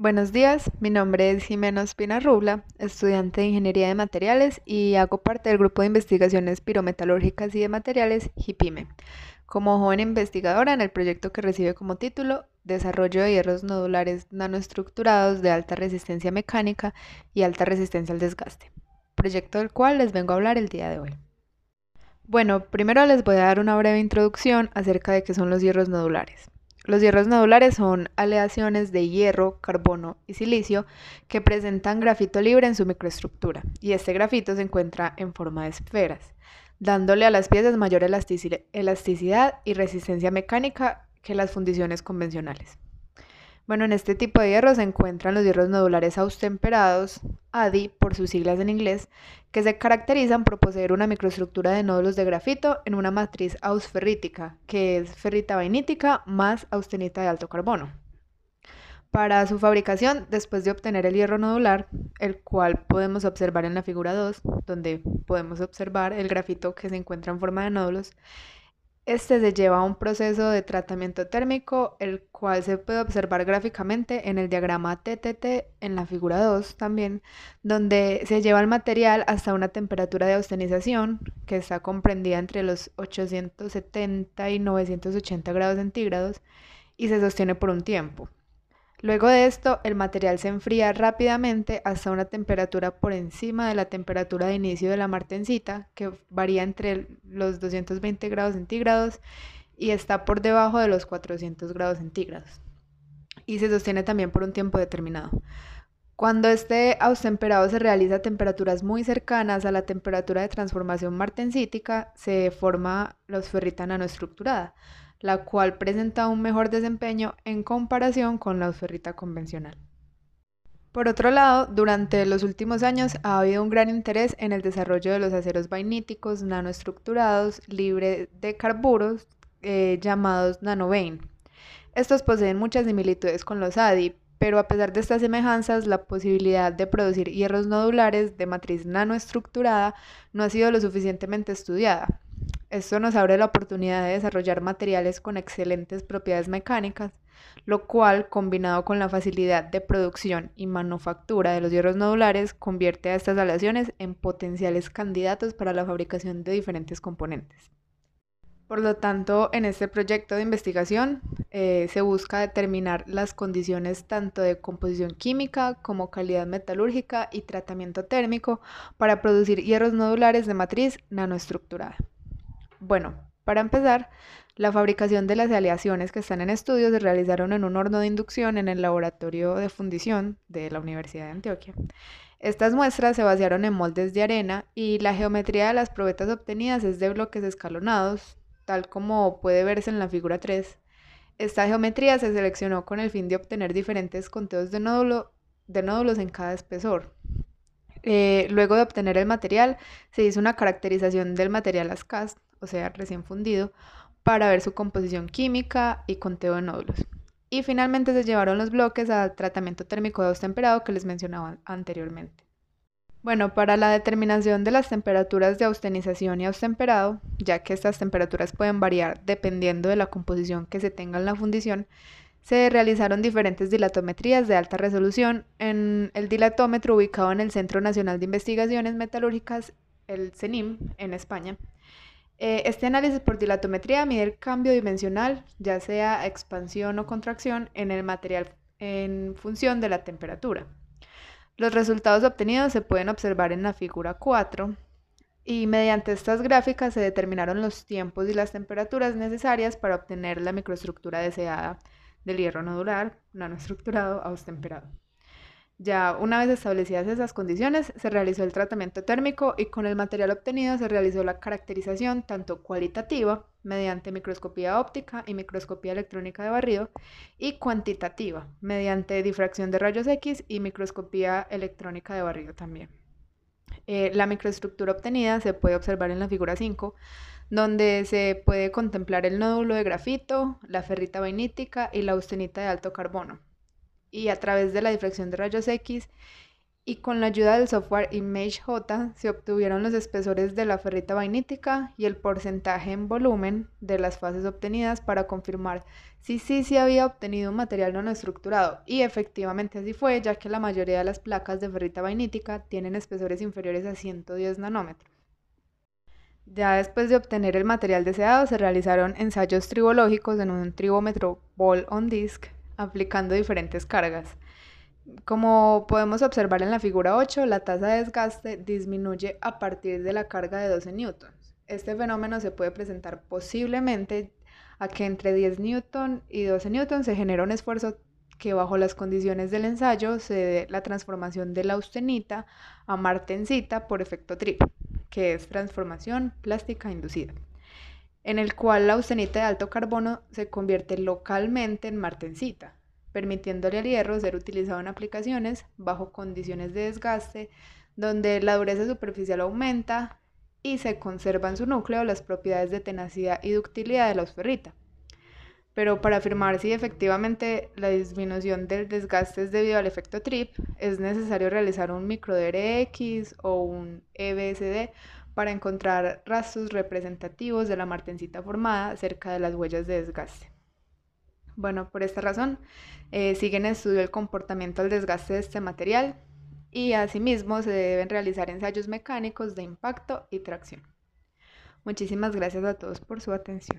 Buenos días, mi nombre es Jimena Espina Rubla, estudiante de Ingeniería de Materiales y hago parte del grupo de investigaciones pirometalúrgicas y de materiales GIPIME, como joven investigadora en el proyecto que recibe como título Desarrollo de hierros nodulares nanoestructurados de alta resistencia mecánica y alta resistencia al desgaste, proyecto del cual les vengo a hablar el día de hoy. Bueno, primero les voy a dar una breve introducción acerca de qué son los hierros nodulares. Los hierros nodulares son aleaciones de hierro, carbono y silicio que presentan grafito libre en su microestructura y este grafito se encuentra en forma de esferas, dándole a las piezas mayor elasticidad y resistencia mecánica que las fundiciones convencionales. Bueno, en este tipo de hierro se encuentran los hierros nodulares austemperados, ADI por sus siglas en inglés, que se caracterizan por poseer una microestructura de nódulos de grafito en una matriz ausferrítica, que es ferrita vainítica más austenita de alto carbono. Para su fabricación, después de obtener el hierro nodular, el cual podemos observar en la figura 2, donde podemos observar el grafito que se encuentra en forma de nódulos, este se lleva a un proceso de tratamiento térmico, el cual se puede observar gráficamente en el diagrama TTT en la figura 2 también, donde se lleva el material hasta una temperatura de austenización que está comprendida entre los 870 y 980 grados centígrados y se sostiene por un tiempo. Luego de esto, el material se enfría rápidamente hasta una temperatura por encima de la temperatura de inicio de la martencita, que varía entre los 220 grados centígrados y está por debajo de los 400 grados centígrados. Y se sostiene también por un tiempo determinado. Cuando este austemperado se realiza a temperaturas muy cercanas a la temperatura de transformación martensítica, se forma la osferrita nanoestructurada la cual presenta un mejor desempeño en comparación con la osferrita convencional. Por otro lado, durante los últimos años ha habido un gran interés en el desarrollo de los aceros vainíticos nanoestructurados libres de carburos eh, llamados nanovein. Estos poseen muchas similitudes con los ADI, pero a pesar de estas semejanzas, la posibilidad de producir hierros nodulares de matriz nanoestructurada no ha sido lo suficientemente estudiada. Esto nos abre la oportunidad de desarrollar materiales con excelentes propiedades mecánicas, lo cual, combinado con la facilidad de producción y manufactura de los hierros nodulares, convierte a estas aleaciones en potenciales candidatos para la fabricación de diferentes componentes. Por lo tanto, en este proyecto de investigación eh, se busca determinar las condiciones tanto de composición química como calidad metalúrgica y tratamiento térmico para producir hierros nodulares de matriz nanoestructurada. Bueno, para empezar, la fabricación de las aleaciones que están en estudio se realizaron en un horno de inducción en el laboratorio de fundición de la Universidad de Antioquia. Estas muestras se vaciaron en moldes de arena y la geometría de las probetas obtenidas es de bloques escalonados, tal como puede verse en la figura 3. Esta geometría se seleccionó con el fin de obtener diferentes conteos de, nódulos en cada espesor. Eh, luego de obtener el material, se hizo una caracterización del material ASCAS, o sea, recién fundido, para ver su composición química y conteo de nódulos. Y finalmente se llevaron los bloques al tratamiento térmico de dos que les mencionaba anteriormente. Bueno, para la determinación de las temperaturas de austenización y austemperado, ya que estas temperaturas pueden variar dependiendo de la composición que se tenga en la fundición, se realizaron diferentes dilatometrías de alta resolución en el dilatómetro ubicado en el Centro Nacional de Investigaciones Metalúrgicas, el CENIM, en España. Eh, este análisis por dilatometría mide el cambio dimensional, ya sea expansión o contracción, en el material en función de la temperatura. Los resultados obtenidos se pueden observar en la figura 4 y mediante estas gráficas se determinaron los tiempos y las temperaturas necesarias para obtener la microestructura deseada del hierro nodular, nanoestructurado, austemperado. Ya una vez establecidas esas condiciones, se realizó el tratamiento térmico y con el material obtenido se realizó la caracterización tanto cualitativa, mediante microscopía óptica y microscopía electrónica de barrido, y cuantitativa, mediante difracción de rayos X y microscopía electrónica de barrido también. Eh, la microestructura obtenida se puede observar en la figura 5, donde se puede contemplar el nódulo de grafito, la ferrita vainítica y la austenita de alto carbono y a través de la difracción de rayos X y con la ayuda del software ImageJ se obtuvieron los espesores de la ferrita vainítica y el porcentaje en volumen de las fases obtenidas para confirmar si sí se había obtenido un material no estructurado y efectivamente así fue ya que la mayoría de las placas de ferrita vainítica tienen espesores inferiores a 110 nanómetros. Ya después de obtener el material deseado se realizaron ensayos tribológicos en un tribómetro ball on disc aplicando diferentes cargas. Como podemos observar en la figura 8, la tasa de desgaste disminuye a partir de la carga de 12 newtons. Este fenómeno se puede presentar posiblemente a que entre 10 newton y 12 newtons se genera un esfuerzo que bajo las condiciones del ensayo se dé la transformación de la austenita a martensita por efecto trip, que es transformación plástica inducida, en el cual la austenita de alto carbono se convierte localmente en martensita, permitiéndole al hierro ser utilizado en aplicaciones bajo condiciones de desgaste donde la dureza superficial aumenta y se conserva en su núcleo las propiedades de tenacidad y ductilidad de la ferrita. Pero para afirmar si efectivamente la disminución del desgaste es debido al efecto TRIP, es necesario realizar un micro DRX o un EBSD para encontrar rastros representativos de la martencita formada cerca de las huellas de desgaste. Bueno, por esta razón, eh, sigue en estudio el comportamiento del desgaste de este material y asimismo se deben realizar ensayos mecánicos de impacto y tracción. Muchísimas gracias a todos por su atención.